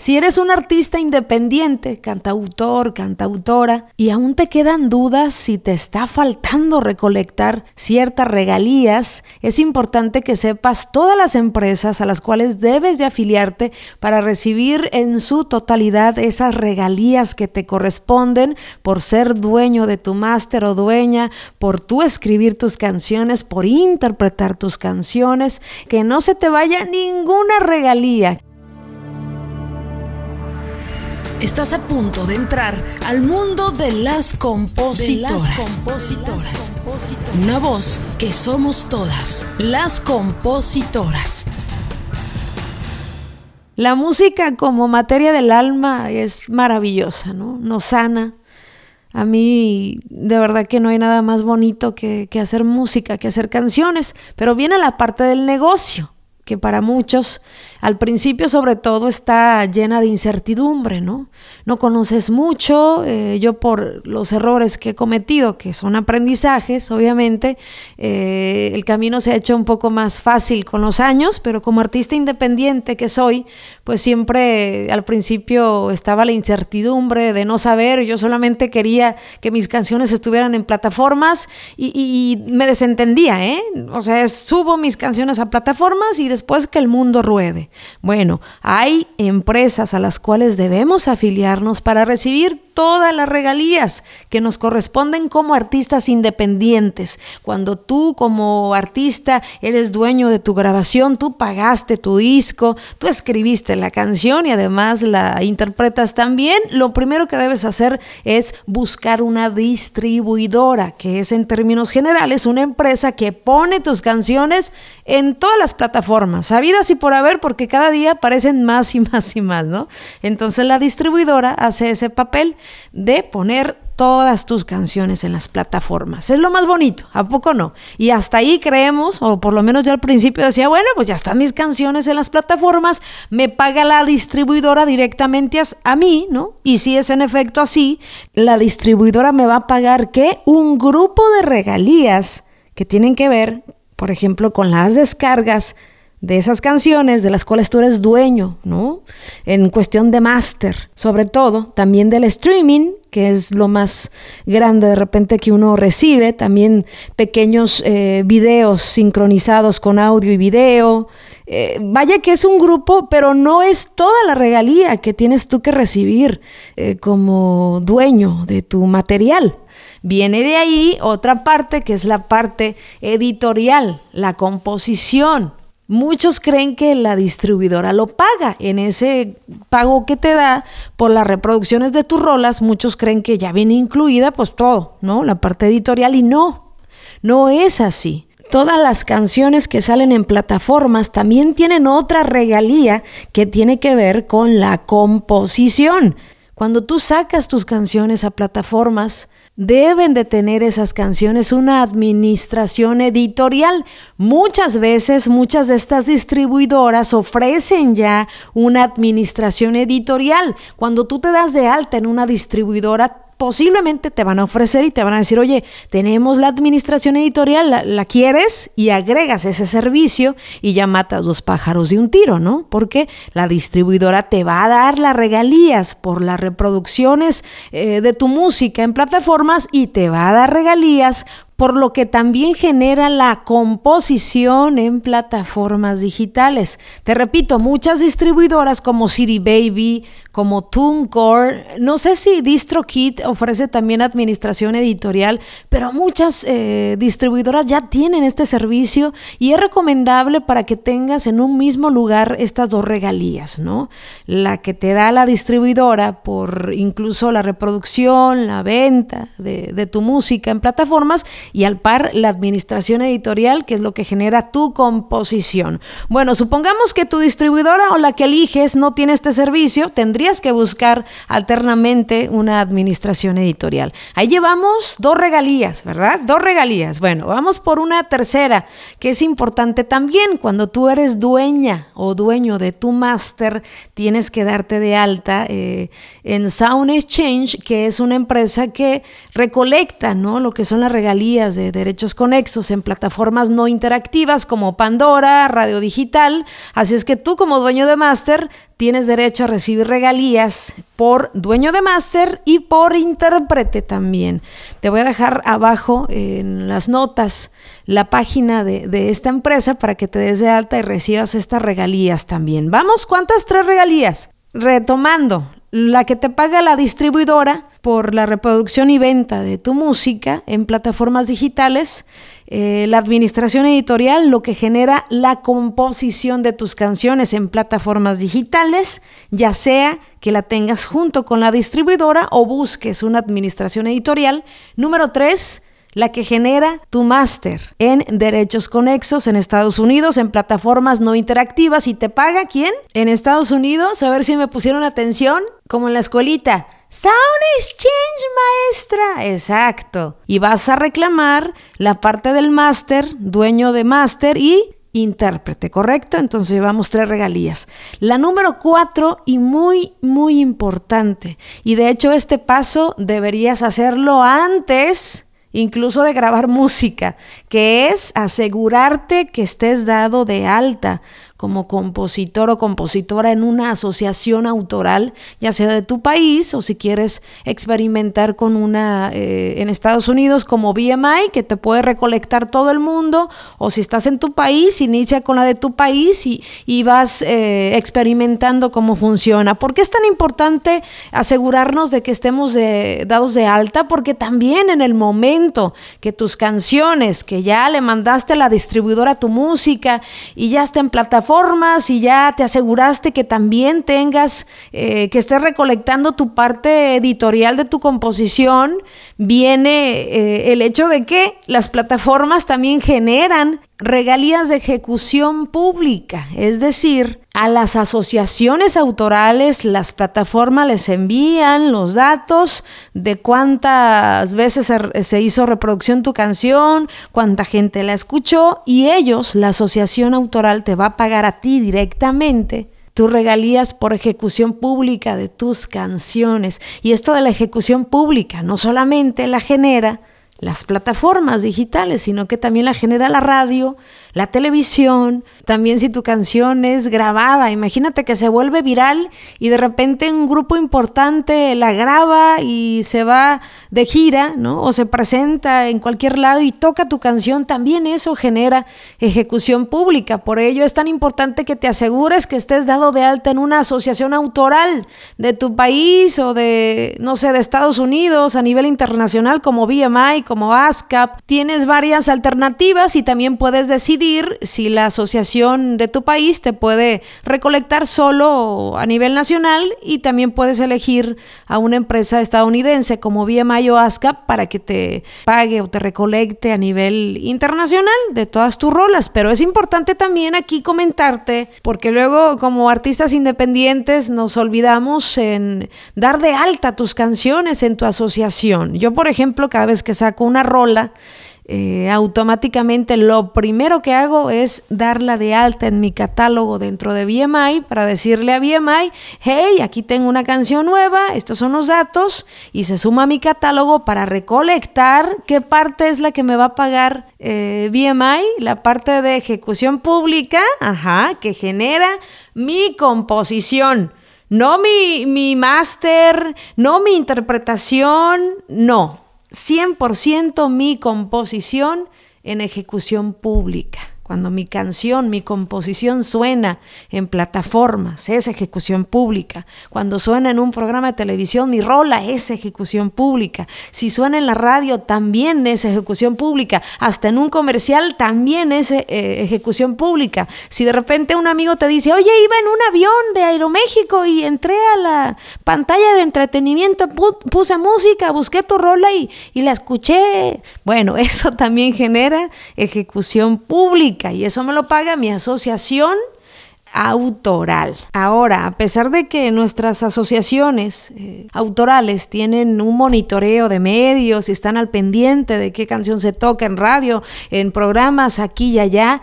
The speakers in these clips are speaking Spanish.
Si eres un artista independiente, cantautor, cantautora, y aún te quedan dudas si te está faltando recolectar ciertas regalías, es importante que sepas todas las empresas a las cuales debes de afiliarte para recibir en su totalidad esas regalías que te corresponden por ser dueño de tu máster o dueña, por tú escribir tus canciones, por interpretar tus canciones, que no se te vaya ninguna regalía. Estás a punto de entrar al mundo de las compositoras. Una voz que somos todas, las compositoras. La música como materia del alma es maravillosa, ¿no? Nos sana. A mí de verdad que no hay nada más bonito que, que hacer música, que hacer canciones, pero viene la parte del negocio que para muchos al principio sobre todo está llena de incertidumbre, ¿no? No conoces mucho, eh, yo por los errores que he cometido, que son aprendizajes, obviamente, eh, el camino se ha hecho un poco más fácil con los años, pero como artista independiente que soy, pues siempre al principio estaba la incertidumbre de no saber, yo solamente quería que mis canciones estuvieran en plataformas y, y me desentendía, ¿eh? O sea, subo mis canciones a plataformas y después que el mundo ruede. Bueno, hay empresas a las cuales debemos afiliarnos para recibir todas las regalías que nos corresponden como artistas independientes. Cuando tú como artista eres dueño de tu grabación, tú pagaste tu disco, tú escribiste la canción y además la interpretas también, lo primero que debes hacer es buscar una distribuidora, que es en términos generales una empresa que pone tus canciones en todas las plataformas, sabidas y por haber, porque cada día aparecen más y más y más, ¿no? Entonces la distribuidora hace ese papel de poner todas tus canciones en las plataformas. Es lo más bonito, ¿a poco no? Y hasta ahí creemos, o por lo menos yo al principio decía, bueno, pues ya están mis canciones en las plataformas, me paga la distribuidora directamente a, mí, ¿no? Y si es en efecto así, la distribuidora me va a pagar ¿qué? Un grupo de regalías que tienen que ver, por ejemplo, con las descargas de esas canciones de las cuales tú eres dueño, ¿no? En cuestión de máster, sobre todo, también del streaming, que es lo más grande de repente que uno recibe, también pequeños eh, videos sincronizados con audio y video. Eh, vaya que es un grupo, pero no es toda la regalía que tienes tú que recibir eh, como dueño de tu material. Viene de ahí otra parte que es la parte editorial, la composición, Muchos creen que la distribuidora lo paga en ese pago que te da por las reproducciones de tus rolas. Muchos creen que ya viene incluida pues todo, ¿no? La parte editorial y no, no es así. Todas las canciones que salen en plataformas también tienen otra regalía que tiene que ver con la composición. Cuando tú sacas tus canciones a plataformas, deben de tener esas canciones una administración editorial. Muchas veces, muchas de estas distribuidoras ofrecen ya una administración editorial. Cuando tú te das de alta en una distribuidora, posiblemente te van a ofrecer y te van a decir, oye, tenemos la administración editorial, la, quieres y agregas ese servicio y ya matas dos pájaros de un tiro, ¿no? Porque la distribuidora te va a dar las regalías por las reproducciones eh, de tu música en plataformas y te va a dar regalías por lo que también genera la composición en plataformas digitales. Te repito, muchas distribuidoras como City Baby, como TuneCore, no sé si DistroKit ofrece también administración editorial, pero muchas eh, distribuidoras ya tienen este servicio y es recomendable para que tengas en un mismo lugar estas dos regalías, ¿no? La que te da la distribuidora por incluso la reproducción, la venta de, de tu música en plataformas y al par la administración editorial, que es lo que genera tu composición. Bueno, supongamos que tu distribuidora o la que eliges no tiene este servicio, que buscar alternamente una administración editorial. Ahí llevamos dos regalías, ¿verdad? Dos regalías. Bueno, vamos por una tercera, que es importante también. Cuando tú eres dueña o dueño de tu máster, tienes que darte de alta eh, en Sound Exchange, que es una empresa que recolecta, ¿no? Lo que son las regalías de derechos conexos en plataformas no interactivas como Pandora, Radio Digital. Así es que tú como dueño de máster tienes derecho a recibir regalías por dueño de máster y por intérprete también. Te voy a dejar abajo en las notas la página de, de, esta empresa para que te des de alta y recibas estas regalías también. Vamos, ¿cuántas tres regalías? Retomando, la que te paga la distribuidora por la reproducción y venta de tu música en plataformas digitales, eh, la administración editorial, lo que genera la composición de tus canciones en plataformas digitales, ya sea que la tengas junto con la distribuidora o busques una administración editorial. Número tres, la que genera tu máster en derechos conexos en Estados Unidos, en plataformas no interactivas. ¿Y te paga quién? En Estados Unidos, a ver si me pusieron atención, como en la escuelita. Sound Exchange, maestra. Exacto. Y vas a reclamar la parte del máster, dueño de máster y intérprete, ¿correcto? Entonces llevamos tres regalías. La número cuatro y muy, muy importante. Y de hecho este paso deberías hacerlo antes incluso de grabar música, que es asegurarte que estés dado de alta como compositor o compositora en una asociación autoral, ya sea de tu país o si quieres experimentar con una eh, en Estados Unidos como BMI, que te puede recolectar todo el mundo, o si estás en tu país, inicia con la de tu país y, y vas eh, experimentando cómo funciona. ¿Por qué es tan importante asegurarnos de que estemos dados de alta? Porque también en el momento que tus canciones, que ya le mandaste a la distribuidora tu música y ya está en plataforma, y ya te aseguraste que también tengas, eh, que estés recolectando tu parte editorial de tu composición, viene eh, el hecho de que las plataformas también generan regalías de ejecución pública, es decir, a las asociaciones autorales las plataformas les envían los datos de cuántas veces se hizo reproducción tu canción, cuánta gente la escuchó y ellos, la asociación autoral, te va a pagar a ti directamente tus regalías por ejecución pública de tus canciones. Y esto de la ejecución pública no solamente la genera las plataformas digitales, sino que también la genera la radio, la televisión, también si tu canción es grabada, imagínate que se vuelve viral y de repente un grupo importante la graba y se va de gira, ¿no? O se presenta en cualquier lado y toca tu canción, también eso genera ejecución pública. Por ello es tan importante que te asegures que estés dado de alta en una asociación autoral de tu país o de, no sé, de Estados Unidos a nivel internacional como BMI, como ASCAP. Tienes varias alternativas y también puedes si la asociación de tu país te puede recolectar solo a nivel nacional y también puedes elegir a una empresa estadounidense como BMI o ASCAP para que te pague o te recolecte a nivel internacional de todas tus rolas. Pero es importante también aquí comentarte, porque luego como artistas independientes nos olvidamos en dar de alta tus canciones en tu asociación. Yo, por ejemplo, cada vez que saco una rola, eh, automáticamente lo primero que hago es darla de alta en mi catálogo dentro de BMI para decirle a BMI, hey, aquí tengo una canción nueva, estos son los datos, y se suma a mi catálogo para recolectar qué parte es la que me va a pagar eh, BMI, la parte de ejecución pública, ajá, que genera mi composición. No mi, mi máster, no mi interpretación, no 100% mi composición en ejecución pública. Cuando mi canción, mi composición suena en plataformas, es ejecución pública. Cuando suena en un programa de televisión, mi rola es ejecución pública. Si suena en la radio, también es ejecución pública. Hasta en un comercial, también es eh, ejecución pública. Si de repente un amigo te dice, oye, iba en un avión de Aeroméxico y entré a la pantalla de entretenimiento, puse música, busqué tu rola y, y la escuché. Bueno, eso también genera ejecución pública y eso me lo paga mi asociación autoral. Ahora, a pesar de que nuestras asociaciones eh, autorales tienen un monitoreo de medios y están al pendiente de qué canción se toca en radio, en programas aquí y allá,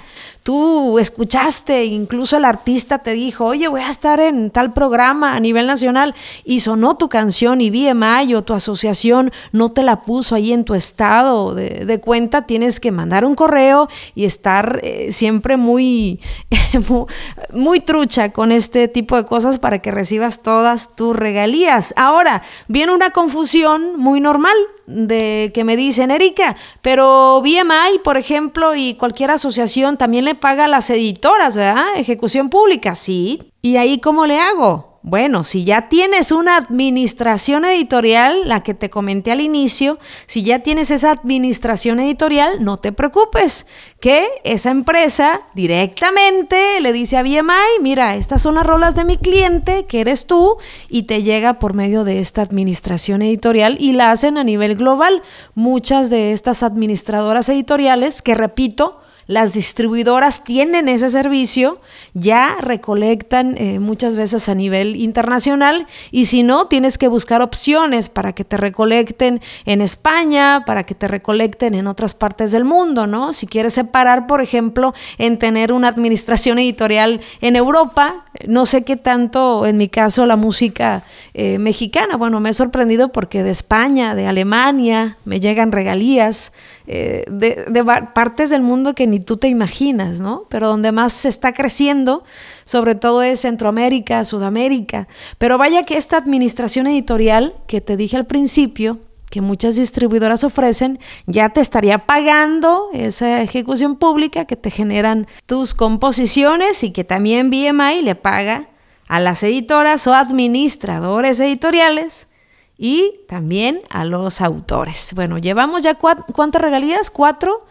tú escuchaste, incluso el artista te dijo, oye, voy a estar en tal programa a nivel nacional y sonó tu canción y BMI o tu asociación no te la puso ahí en tu estado de, cuenta, tienes que mandar un correo y estar eh, siempre muy, muy trucha con este tipo de cosas para que recibas todas tus regalías. Ahora, viene una confusión muy normal de que me dicen, Erika, pero BMI, por ejemplo, y cualquier asociación también le paga a las editoras, ¿verdad? Ejecución pública, sí. ¿Y ahí cómo le hago? Bueno, si ya tienes una administración editorial, la que te comenté al inicio, si ya tienes esa administración editorial, no te preocupes, que esa empresa directamente le dice a BMI, mira, estas son las rolas de mi cliente, que eres tú, y te llega por medio de esta administración editorial y la hacen a nivel global. Muchas de estas administradoras editoriales, que repito, las distribuidoras tienen ese servicio, ya recolectan eh, muchas veces a nivel internacional y si no, tienes que buscar opciones para que te recolecten en España, para que te recolecten en otras partes del mundo, ¿no? Si quieres separar, por ejemplo, en tener una administración editorial en Europa, no sé qué tanto, en mi caso, la música eh, mexicana, bueno, me he sorprendido porque de España, de Alemania, me llegan regalías eh, de, de partes del mundo que ni tú te imaginas, ¿no? Pero donde más se está creciendo, sobre todo es Centroamérica, Sudamérica. Pero vaya que esta administración editorial que te dije al principio, que muchas distribuidoras ofrecen, ya te estaría pagando esa ejecución pública que te generan tus composiciones y que también BMI le paga a las editoras o administradores editoriales y también a los autores. Bueno, llevamos ya cuántas regalías? Cuatro.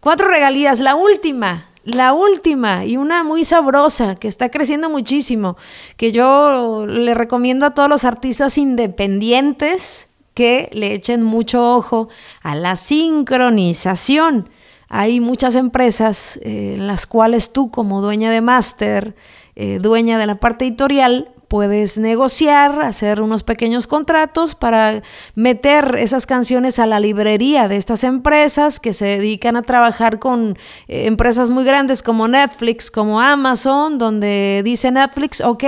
Cuatro regalías, la última, la última y una muy sabrosa que está creciendo muchísimo, que yo le recomiendo a todos los artistas independientes que le echen mucho ojo a la sincronización. Hay muchas empresas eh, en las cuales tú como dueña de máster, eh, dueña de la parte editorial, puedes negociar, hacer unos pequeños contratos para meter esas canciones a la librería de estas empresas que se dedican a trabajar con eh, empresas muy grandes como Netflix, como Amazon, donde dice Netflix, ok,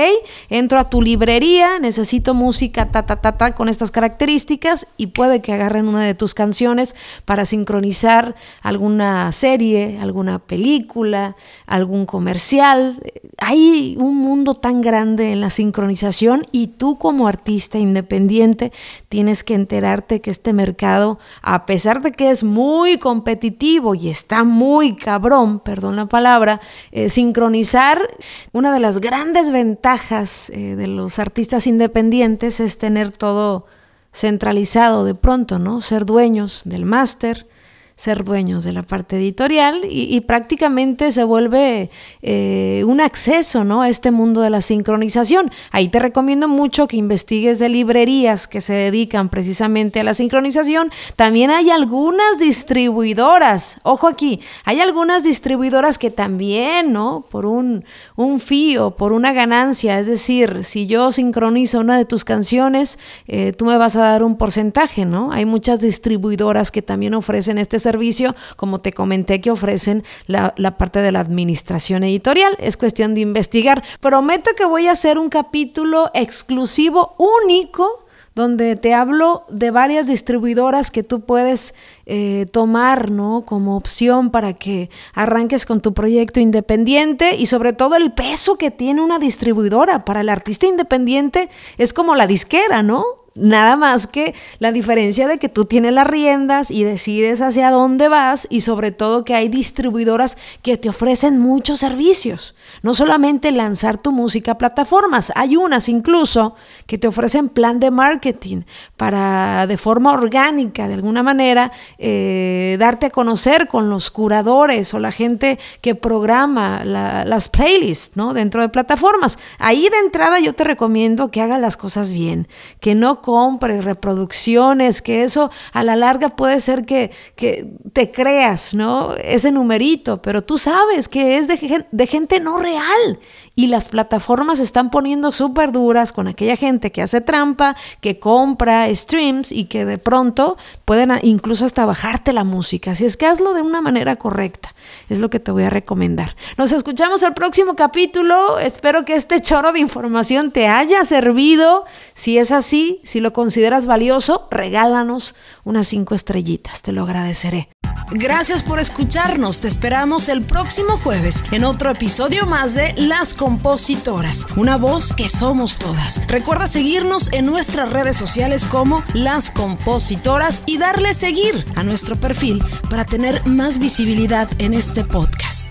entro a tu librería, necesito música ta ta ta ta con estas características y puede que agarren una de tus canciones para sincronizar alguna serie, alguna película, algún comercial. Hay un mundo tan grande en la sincronización sincronización y tú como artista independiente tienes que enterarte que este mercado, a pesar de que es muy competitivo y está muy cabrón, perdón la palabra, eh, sincronizar, una de las grandes ventajas eh, de los artistas independientes es tener todo centralizado de pronto, ¿no? Ser dueños del máster, ser dueños de la parte editorial y, prácticamente se vuelve eh, un acceso ¿no? a este mundo de la sincronización. Ahí te recomiendo mucho que investigues de librerías que se dedican precisamente a la sincronización. También hay algunas distribuidoras, ojo aquí, hay algunas distribuidoras que también, ¿no? Por un, un fío, por una ganancia, es decir, si yo sincronizo una de tus canciones, eh, tú me vas a dar un porcentaje, ¿no? Hay muchas distribuidoras que también ofrecen este servicio, como te comenté, que ofrecen la, parte de la administración editorial. Es cuestión de investigar. Prometo que voy a hacer un capítulo exclusivo, único, donde te hablo de varias distribuidoras que tú puedes eh, tomar ¿no? como opción para que arranques con tu proyecto independiente y sobre todo el peso que tiene una distribuidora. Para el artista independiente es como la disquera, ¿no? Nada más que la diferencia de que tú tienes las riendas y decides hacia dónde vas y sobre todo que hay distribuidoras que te ofrecen muchos servicios. No solamente lanzar tu música a plataformas, hay unas incluso que te ofrecen plan de marketing para de forma orgánica, de alguna manera, eh, darte a conocer con los curadores o la gente que programa las playlists ¿no? dentro de plataformas. Ahí de entrada yo te recomiendo que hagas las cosas bien, que no compres reproducciones, que eso a la larga puede ser que, que te creas, ¿no? Ese numerito, pero tú sabes que es de, gente no real y las plataformas se están poniendo súper duras con aquella gente que hace trampa, que compra streams y que de pronto pueden incluso hasta bajarte la música. Así es que hazlo de una manera correcta. Es lo que te voy a recomendar. Nos escuchamos el próximo capítulo. Espero que este choro de información te haya servido. Si es así, si lo consideras valioso, regálanos unas cinco estrellitas. Te lo agradeceré. Gracias por escucharnos. Te esperamos el próximo jueves en otro episodio más de Las Compositoras, una voz que somos todas. Recuerda seguirnos en nuestras redes sociales como Las Compositoras y darle seguir a nuestro perfil para tener más visibilidad en este podcast.